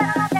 Bye.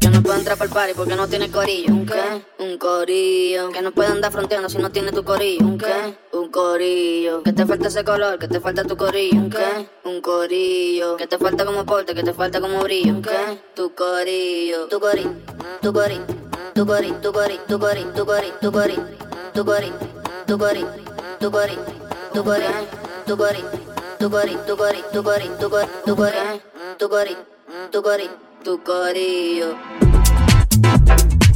Yo no puedo entrar para el party porque no tiene corillo. Un qué, un corillo. Que no puede andar fronteando si no tiene tu corillo. Un qué, un corillo. Que te falta ese color, que te falta tu corillo. Un qué, un corillo. Que te falta como porte, que te falta como brillo. Un qué, tu corillo. Tu corillo, tu corillo, tu corillo, tu corillo, tu corillo, tu corillo, tu corillo, tu corillo, tu corillo, tu corillo. Tu corillo. Tu corillo. Tu corillo. Tu corillo. Tu corillo. Tu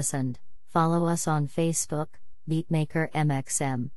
listened. Follow us on Facebook, Beatmaker MXM.